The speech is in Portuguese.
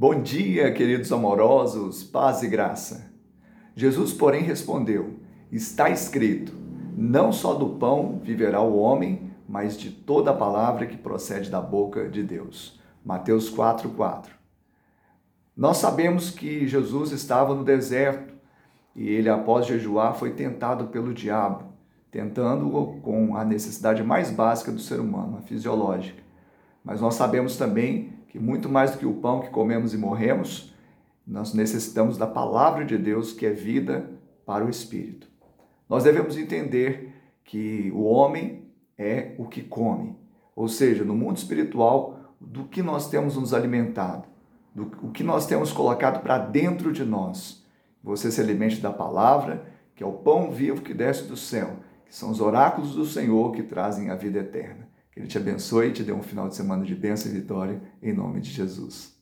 Bom dia, queridos amorosos, paz e graça. Jesus, porém, respondeu: Está escrito: Não só do pão viverá o homem, mas de toda a palavra que procede da boca de Deus. Mateus 4:4. Nós sabemos que Jesus estava no deserto e ele, após jejuar, foi tentado pelo diabo, tentando-o com a necessidade mais básica do ser humano, a fisiológica. Mas nós sabemos também que muito mais do que o pão que comemos e morremos, nós necessitamos da palavra de Deus, que é vida para o espírito. Nós devemos entender que o homem é o que come, ou seja, no mundo espiritual, do que nós temos nos alimentado, do o que nós temos colocado para dentro de nós. Você se alimente da palavra, que é o pão vivo que desce do céu, que são os oráculos do Senhor que trazem a vida eterna. Que Ele te abençoe e te dê um final de semana de bênção e vitória, em nome de Jesus.